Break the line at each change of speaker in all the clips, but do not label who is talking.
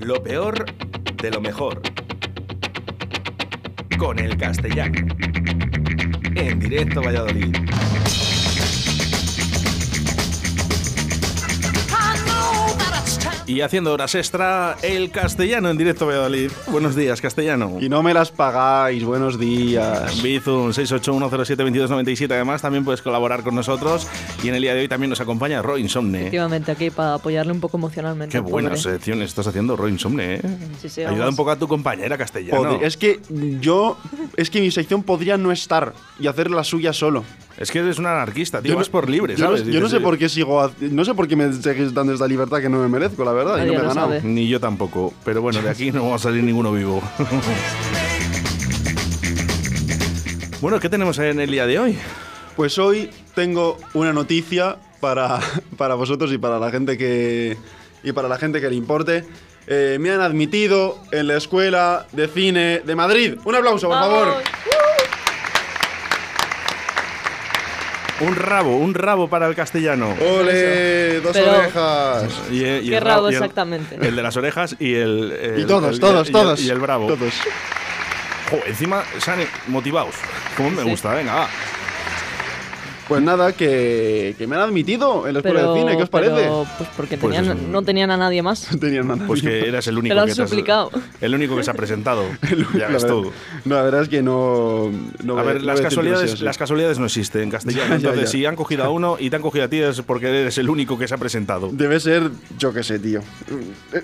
Lo peor de lo mejor. Con el castellano. En directo Valladolid. Y haciendo horas extra, el castellano en directo Valladolid. Buenos días, castellano.
Y no me las pagáis, buenos días.
Bizum 681072297. Además, también puedes colaborar con nosotros. Y en el día de hoy también nos acompaña Roy Insomne.
Efectivamente, aquí para apoyarle un poco emocionalmente.
Qué
pobre.
buena sección estás haciendo, Roy Insomne, ¿eh?
Sí, sí,
Ayuda un poco a tu compañera castellano.
Podri- es que yo. Es que mi sección podría no estar y hacer la suya solo.
Es que eres un anarquista, tío.
Yo no-
vas por libre,
yo no-
¿sabes?
Yo no, sé por qué sigo. No sé por qué me seguís dando esta libertad que no me merezco, la verdad. y
Nadie
no me he
lo
ganado.
sabe.
Ni yo tampoco. Pero bueno, de aquí no va a salir ninguno vivo. bueno, ¿qué tenemos en el día de hoy?
Pues hoy tengo una noticia para, para vosotros y para la gente que. Y para la gente que le importe. Eh, me han admitido en la escuela de cine de Madrid. Un aplauso, por favor.
¡Vamos!
Un rabo, un rabo para el castellano.
¡Ole! Dos
Pero-
orejas.
Y, eh, y
¿Qué
el
rabo
y el-
exactamente?
El de las orejas y el. el-
Y todos,
el-
todos,
y el-
todos.
Y el bravo.
Todos.
Jo, encima están motivados. Como me
Sí.
gusta, venga, va.
Pues nada, que, que me han admitido en la escuela
Pero,
de cine. ¿Qué os parece?
pero, pues porque
Pues
tenían-
eso.
no tenían a nadie más.
Tenían nada.
Pues que eras el único
lo han
que te has-
suplicado.
el único que se ha presentado. ya
La
ves tú.
No, la verdad es que no. no
A ver,
no
las
a
casualidades, las casualidades no existen en castellano.
Ya, ya,
Entonces,
ya.
si han cogido a uno y te han cogido a ti es porque eres el único que se ha presentado.
Debe ser, yo qué sé, tío. Eh,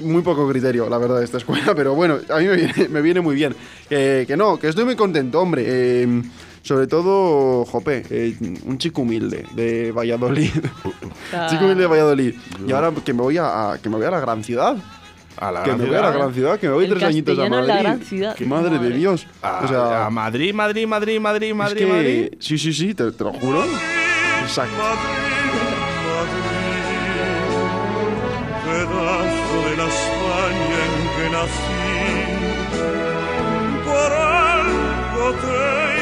Muy poco criterio, la verdad, de esta escuela, pero bueno, a mí me viene, me viene muy bien. Que, que no, que estoy muy contento, hombre. Eh, sobre todo, Jope, eh, un chico humilde de Valladolid.
sea,
chico humilde de Valladolid. Y ahora que me voy a, a- que me voy a la gran ciudad.
A la
que
gran
me voy a la
ciudad.
gran ciudad, que me voy
El
tres añitos a Madrid.
la gran ciudad.
Que Madre, de
Madre.
Dios.
A,
o sea,
a Madrid, Madrid, Madrid, Madrid,
es
Madrid,
que-
Madrid.
Sí, sí, sí, te, te lo juro. Exacto.
pedazo de la España en que nací. Por algo te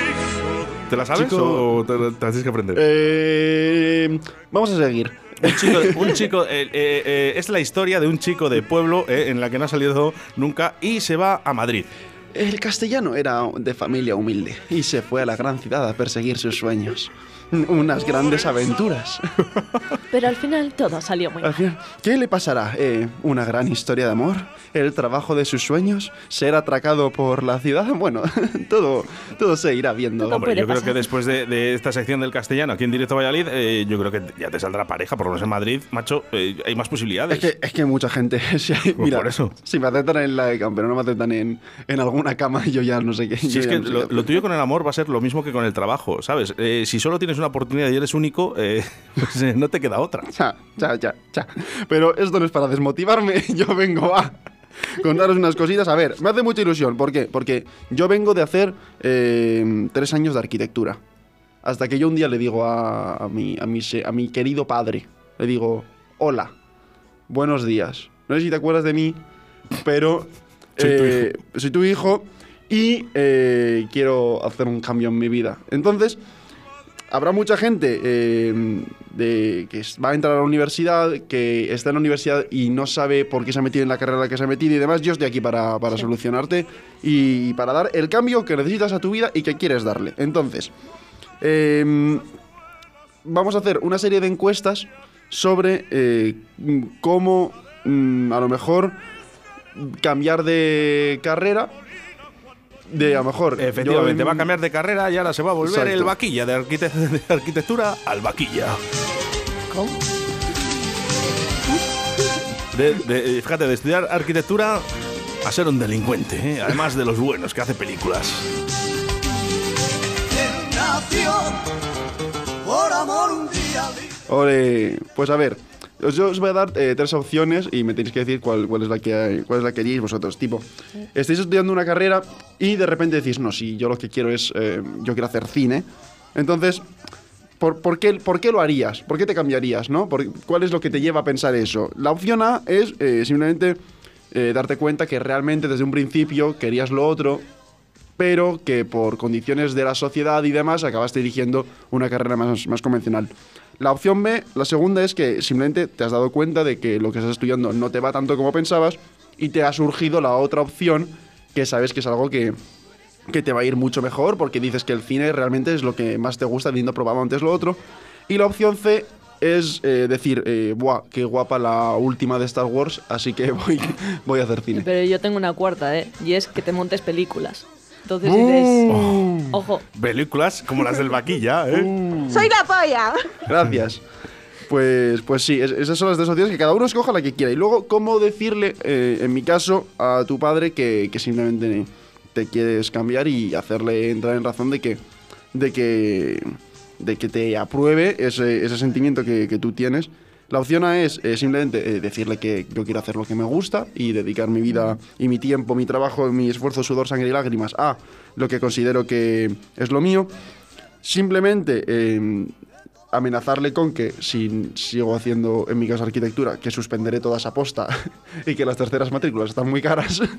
¿Te la sabes
Chico-
o te, te tienes que aprender?
Eh, vamos a seguir.
Un chico, un chico eh, eh, es la historia de un chico de pueblo en la que no ha salido nunca y se va a Madrid.
El castellano era de familia humilde y se fue a la gran ciudad a perseguir sus sueños. Unas grandes aventuras.
Pero al final todo salió muy
final, ¿Qué le pasará? Eh, ¿Una gran historia de amor? ¿El trabajo de sus sueños? ¿Ser atracado por la ciudad? Bueno, todo, todo se irá viendo.
Todo
Hombre, yo creo
pasar.
que después de, de esta sección del castellano aquí en directo Valladolid, eh, yo creo que ya te saldrá pareja, por lo menos en Madrid, macho, eh, hay más posibilidades.
Es que, es que mucha gente. si hay- mira,
por eso.
Si me aceptan en la de pero no me aceptan en, en alguna cama, yo ya no sé qué.
Si
yo
es
ya
que
no sé
lo,
qué
lo tuyo con el amor va a ser lo mismo que con el trabajo, ¿sabes? Eh, si solo tienes una oportunidad y eres único, eh, pues eh, no te queda otra.
Ya, ya, ya, ya. Pero esto no es para desmotivarme, yo vengo a contaros unas cositas. A ver, me hace mucha ilusión. ¿Por qué? Porque yo vengo de hacer eh, tres años de arquitectura. Hasta que yo un día le digo a, a mi, a, mi, a mi querido padre, le digo, hola, buenos días. No sé si te acuerdas de mí, pero
Soy tu
eh, soy tu hijo y eh, quiero hacer un cambio en mi vida. Entonces, habrá mucha gente eh, de, que va a entrar a la universidad, que está en la universidad y no sabe por qué se ha metido en la carrera en la que se ha metido y demás. Yo estoy aquí para, para solucionarte y para dar el cambio que necesitas a tu vida y que quieres darle. Entonces, eh, vamos a hacer una serie de encuestas sobre eh, cómo mm, a lo mejor cambiar de carrera. De a lo mejor.
Efectivamente,
en-
va a cambiar de carrera y ahora se va a volver
Exacto.
el vaquilla de, arquite- de arquitectura al vaquilla.
¿Cómo?
De, de- eh, fíjate, de estudiar arquitectura a ser un delincuente, ¿eh? además de los buenos que hace películas.
por amor un día
Ole, pues a ver, yo os voy a dar eh, tres opciones y me tenéis que decir cuál, cuál es la que cuál es la que haríais vosotros. Tipo, estáis estudiando una carrera y de repente decís, no, si yo lo que quiero es, eh, yo quiero hacer cine. Entonces, ¿por, por qué, por qué lo harías? ¿Por qué te cambiarías? ¿no? ¿Cuál es lo que te lleva a pensar eso? La opción A es eh, simplemente darte cuenta que realmente desde un principio querías lo otro, pero que por condiciones de la sociedad y demás acabaste eligiendo una carrera más, más convencional. La opción B, la segunda es que simplemente te has dado cuenta de que lo que estás estudiando no te va tanto como pensabas y te ha surgido la otra opción que sabes que es algo que, que te va a ir mucho mejor porque dices que el cine realmente es lo que más te gusta, habiendo probado antes lo otro. Y la opción C es eh, decir, eh, buah, qué guapa la última de Star Wars, así que voy, voy a hacer cine.
Pero yo tengo una cuarta, ¿eh? Y es que te montes películas. Entonces dices,
Uh.
ojo,
Películas como las del vaquilla, ¿eh?
¡Soy la polla!
Gracias. Pues, pues sí, es- esas son las dos opciones que cada uno escoja la que quiera. Y luego, ¿cómo decirle, eh, en mi caso, a tu padre que, que simplemente te quieres cambiar y hacerle entrar en razón de que, de que, de que te apruebe ese, ese sentimiento que, que tú tienes? La opción A es eh, simplemente eh, decirle que yo quiero hacer lo que me gusta y dedicar mi vida y mi tiempo, mi trabajo, mi esfuerzo, sudor, sangre y lágrimas a lo que considero que es lo mío. Simplemente eh, amenazarle con que si sigo haciendo, en mi caso, arquitectura, que suspenderé toda esa posta y que las terceras matrículas están muy caras.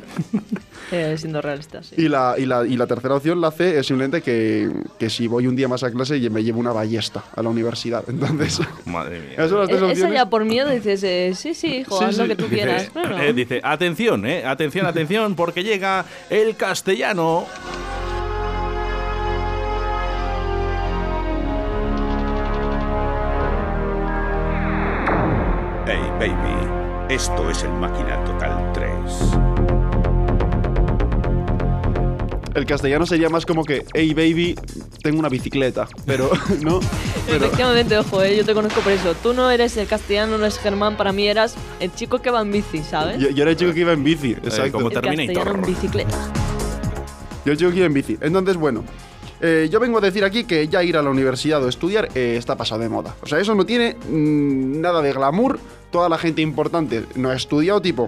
eh, siendo realistas. sí.
y, la, y, la, y la tercera opción, la C, es simplemente que, que si voy un día más a clase y me llevo una ballesta a la universidad. Entonces,
Madre mía.
esas son las tres
Eh, ya por miedo dices, eh, sí, sí, hijo,
Sí,
haz lo que tú quieras.
Dice, eh, dice, atención, eh, atención, atención, porque llega el castellano.
Hey, baby, esto es el Máquina
El castellano sería más como que, hey baby, tengo una bicicleta. Pero, ¿no? Pero,
Efectivamente, ojo, eh, yo te conozco por eso. Tú no eres el castellano, no eres Germán, para mí eras el chico que va en bici, ¿sabes?
yo, yo era el chico que iba en bici, exacto.
como
el
Terminator.
castellano en bicicleta.
Yo el chico que iba en bici. Entonces, bueno, eh, yo vengo a decir aquí que ya ir a la universidad o estudiar eh, está pasado de moda. O sea, eso no tiene mm, nada de glamour. Toda la gente importante no ha estudiado, tipo,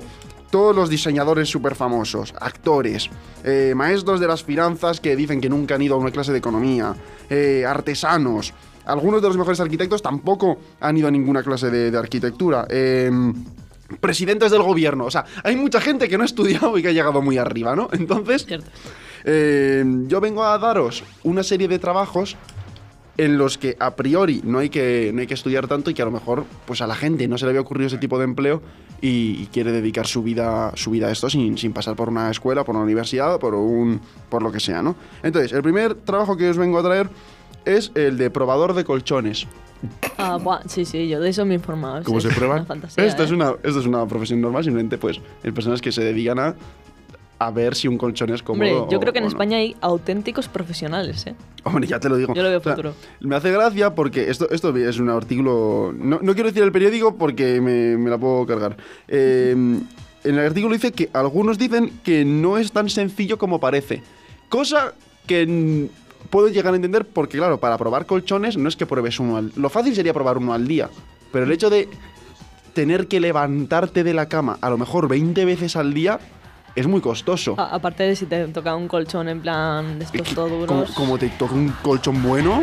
todos los diseñadores súper famosos, actores, eh, maestros de las finanzas que dicen que nunca han ido a una clase de economía, eh, artesanos. Algunos de los mejores arquitectos tampoco han ido a ninguna clase de, de arquitectura. em, presidentes del gobierno. O sea, hay mucha gente que no ha estudiado y que ha llegado muy arriba, ¿no? Entonces, eh, yo vengo a daros una serie de trabajos en los que a priori no hay que, no hay que estudiar tanto y que a lo mejor pues a la gente no se le había ocurrido ese tipo de empleo y, y quiere dedicar su vida, su vida a esto sin, sin pasar por una escuela, por una universidad, por, un, por lo que sea, ¿no? Entonces, el primer trabajo que os vengo a traer es el de probador de colchones.
Ah, buah, sí, sí, yo de eso me he informado.
¿Cómo
sí,
se
es
prueban?
una
Esto, es
¿eh?
una, esto es una profesión normal, simplemente pues hay personas que se dedican a, a ver si un colchón es cómodo.
Hombre, yo
o-
creo que en
o no.
España hay auténticos profesionales, ¿eh?
Hombre, ya te lo digo.
Yo lo veo futuro.
Me hace gracia porque esto, esto es un artículo. No, no quiero decir el periódico porque me, me la puedo cargar. Eh, en el artículo dice que algunos dicen que no es tan sencillo como parece. Cosa que puedo llegar a entender porque, claro, para probar colchones no es que pruebes uno al. Lo fácil sería probar uno al día. Pero el hecho de tener que levantarte de la cama a lo mejor 20 veces al día es muy costoso.
A- aparte de si te toca un colchón en plan de estos todo duros.
Como, como te toca un colchón bueno.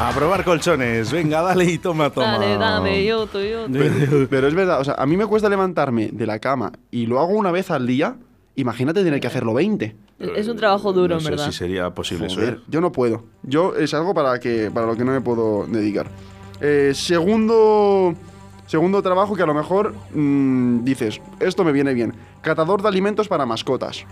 A probar colchones. Venga, dale y toma, toma.
Dale, dame, yo, tú, yo. tú.
Pero, pero es verdad, o sea, a mí me cuesta levantarme de la cama y lo hago una vez al día. Imagínate tener que hacerlo 20.
Es un trabajo duro,
no
en
sé
verdad.
si sería posible eso.
Joder,
¿eh?
yo no puedo. Yo es algo para, que, para lo que no me puedo dedicar. Eh, segundo, segundo trabajo que a lo mejor mm, dices, esto me viene bien. Catador de alimentos para mascotas.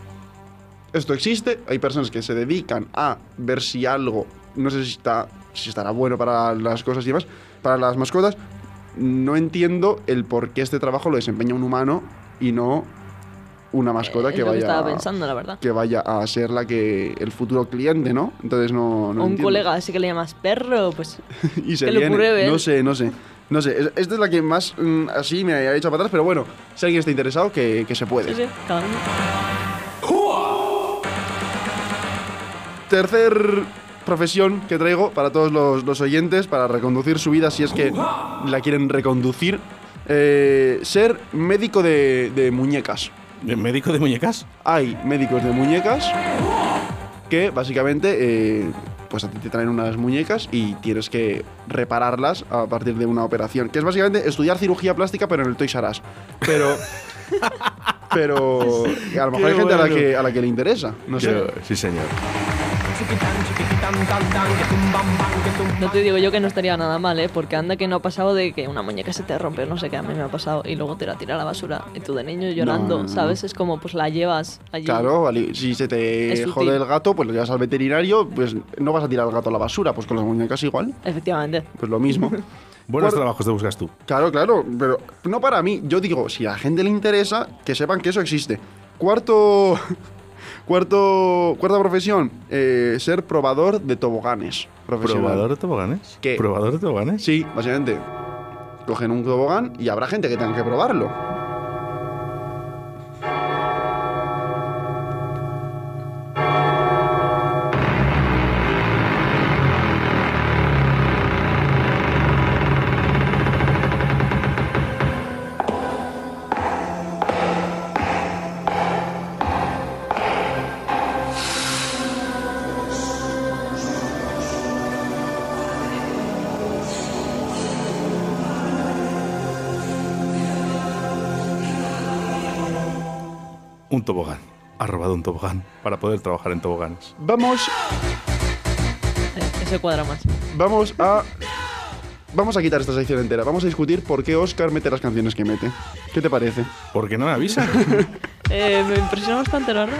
Esto existe, hay personas que se dedican a ver si algo, no sé si, está, si estará bueno para las cosas y demás, para las mascotas. No entiendo el por qué este trabajo lo desempeña un humano y no una mascota
Eh,
que vaya
estaba pensando, la verdad.
que vaya a ser la que el futuro cliente, ¿no? Entonces no, no
o un
entiendo.
colega, así que le llamas perro, pues
y se
que lo pruebe.
No sé, no sé. No sé, es- esta es la que más mm, así me ha hecho para atrás, pero bueno, si alguien está interesado, que, que se puede.
sí, sí, cada uno.
Tercer profesión que traigo para todos los, los oyentes, para reconducir su vida si es que la quieren reconducir, eh, ser médico de, de muñecas.
¿Médico de muñecas?
Hay médicos de muñecas que básicamente eh, pues a ti te traen unas muñecas y tienes que repararlas a partir de una operación, que es básicamente estudiar cirugía plástica pero en el Toys R Us. Pero pero a lo mejor
Qué
hay gente a la, que, a la que le interesa, no sé.
Sí, señor.
No te digo yo que no estaría nada mal, ¿eh? Porque anda que no ha pasado de que una muñeca se te rompe, no sé qué, a mí me ha pasado, y luego te la tira a la basura. Y tú de niño llorando,
no, no.
¿sabes? Es como, pues la llevas allí.
Claro, vale, si se te jode el gato, pues lo llevas al veterinario, pues no vas a tirar al gato a la basura, pues con las muñecas igual,
Efectivamente.
pues lo mismo.
Buenos
Por-
trabajos te buscas tú.
Claro, claro, pero no para mí. Yo digo, si a la gente le interesa, que sepan que eso existe. Cuarto. Cuarto, cuarta profesión, eh, ser probador de toboganes. profesional.
¿Probador de toboganes?
¿Qué?
¿Probador de toboganes?
Sí, básicamente. Cogen un tobogán y habrá gente que tenga que probarlo.
Un tobogán. Ha robado un tobogán para poder trabajar en toboganes.
Vamos,
Ese cuadra más.
vamos a. Vamos a quitar esta sección entera. Vamos a discutir por qué Oscar mete las canciones que mete. ¿Qué te parece?
¿Por qué no me avisa?
Eh, me impresiona bastante, la verdad.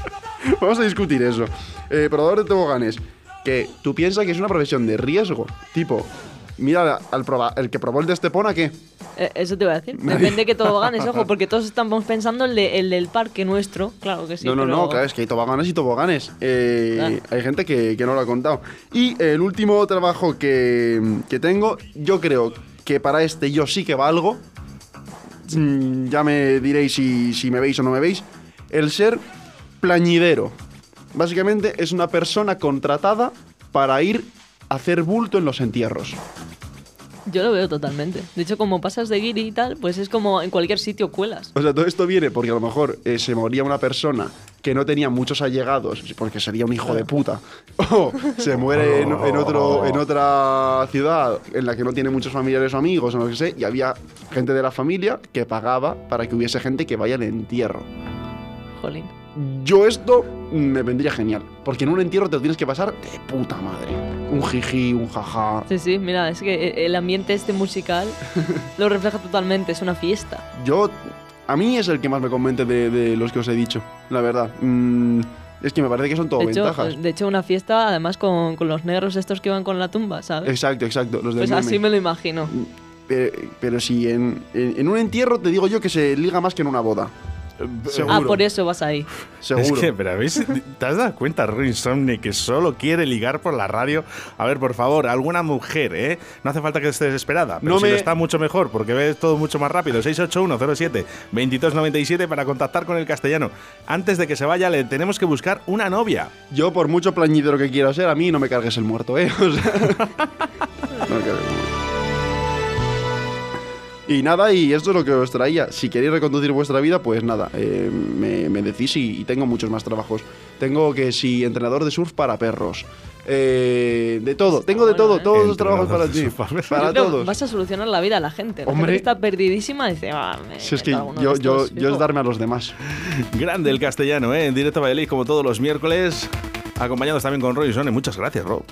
Vamos a discutir eso. Eh, probador de toboganes. Que tú piensas que es una profesión de riesgo. Tipo, mira al proba- el que probó el de Estepona, ¿qué?
Eh, eso te voy a decir. Depende que todo ganes, ojo, porque todos estamos pensando el, de- el del parque nuestro. Claro que sí.
no, no,
pero-
no, claro, es que hay toboganes y toboganes. Eh,
Ah.
Hay gente que, que no lo ha contado. Y el último trabajo que, que tengo, yo creo que para este yo sí que valgo. Mm, Ya me diréis si, si me veis o no me veis. El ser plañidero. Básicamente es una persona contratada para ir a hacer bulto en los entierros.
Yo lo veo totalmente. De hecho, como pasas de guiri y tal, pues es como en cualquier sitio cuelas.
O sea, todo esto viene porque a lo mejor eh, se moría una persona que no tenía muchos allegados, porque sería un hijo de puta. O se muere en, en otro, en otra ciudad en la que no tiene muchos familiares o amigos o no sé, y había gente de la familia que pagaba para que hubiese gente que vaya al entierro.
Jolín.
Yo esto me vendría genial, porque en un entierro te lo tienes que pasar de puta madre. Un jiji, un jaja.
Sí, sí, mira, es que eh, el ambiente este musical lo refleja totalmente, es una fiesta.
Yo, a mí es el que más me convence de, de los que os he dicho, la verdad. Mm, es que me parece que son todo
De hecho,
ventajas.
de hecho, una fiesta además con, con los negros estos que van con la tumba, ¿sabes?
Exacto, exacto, los
Pues así me lo imagino.
Pero, pero si en, en, en un entierro te digo yo que se liga más que en una boda. Seguro.
Ah, por eso vas ahí.
Seguro.
Es que, pero ¿habéis- ¿te has dado cuenta, Roy Insomni, que solo quiere ligar por la radio? A ver, por favor, alguna mujer, ¿eh? No hace falta que estés desesperada, pero
No
si
me-
lo está mucho mejor, porque ves todo mucho más rápido. 68107-2297 para contactar con el castellano. Antes de que se vaya, le tenemos que buscar una novia.
Yo, por mucho plañidero que quiera ser, a mí no me cargues el muerto, ¿eh? O sea, no me cargues el muerto. Y nada, y esto es lo que os traía. Si queréis reconducir vuestra vida, pues nada, eh, me, me decís y, y tengo muchos más trabajos. Tengo que si entrenador de surf para perros. Eh, de todo, tengo de todo,
¿eh?
todos los trabajos para ti.
para
todos.
Vas a solucionar la vida a la gente. La
Hombre.
gente está perdidísima dice, ah, me
Si es que yo, yo, es
fijo".
darme a los demás.
Grande el castellano, ¿eh? En directo a Valladolid, como todos los miércoles. Acompañados también con Roy Insomni. Muchas gracias, Rob.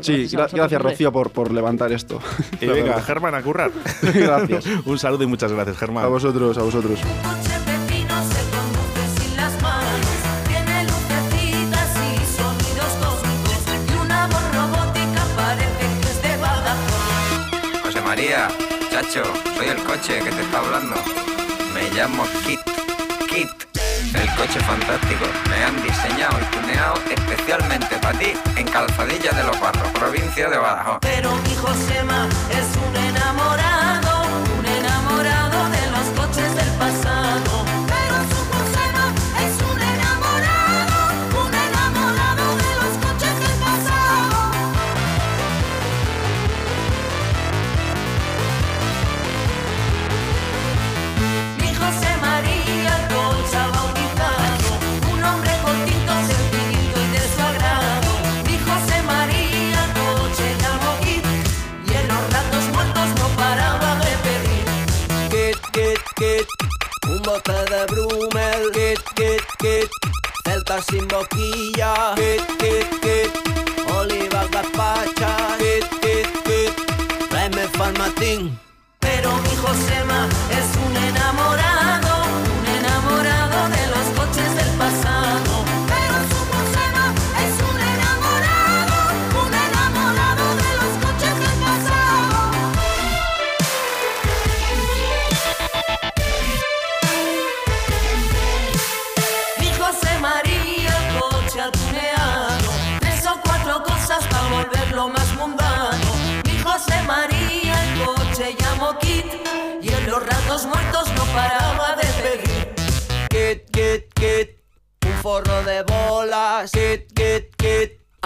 Sí,
gracias
gra-. Rocío por, por levantar esto.
Y
La
venga. Germán, a currar.
Gracias.
Un saludo y muchas gracias, Germán.
A vosotros, a vosotros.
coche pepino se conduce sin las manos. Tiene lucecitas y sonidos cósmicos. Y una voz robótica parece que es de Badajoz.
José María, chacho, soy el coche que te está hablando. Me llamo Kit. Kit. El coche fantástico. Me han diseñado y tuneado especialmente para ti en Calzadilla de los Barros, provincia de Badajoz.
Pero mi es un enamorado, kit,
kit, celta sin boquilla.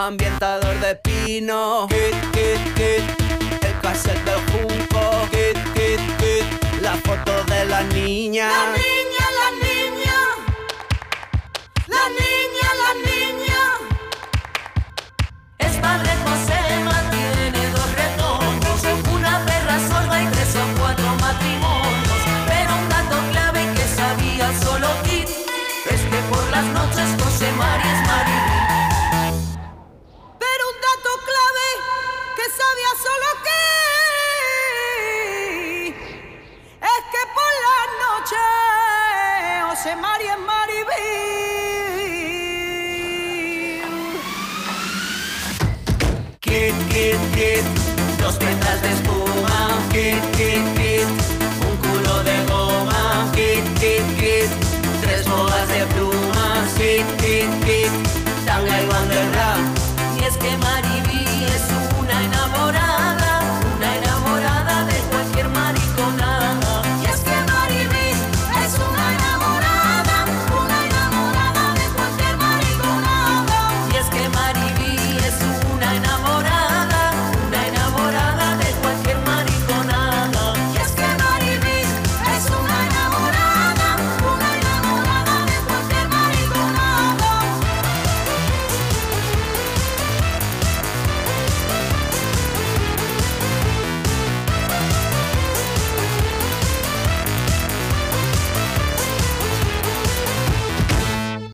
ambientador de pino. Hit, hit, hit. El cassette del jugo get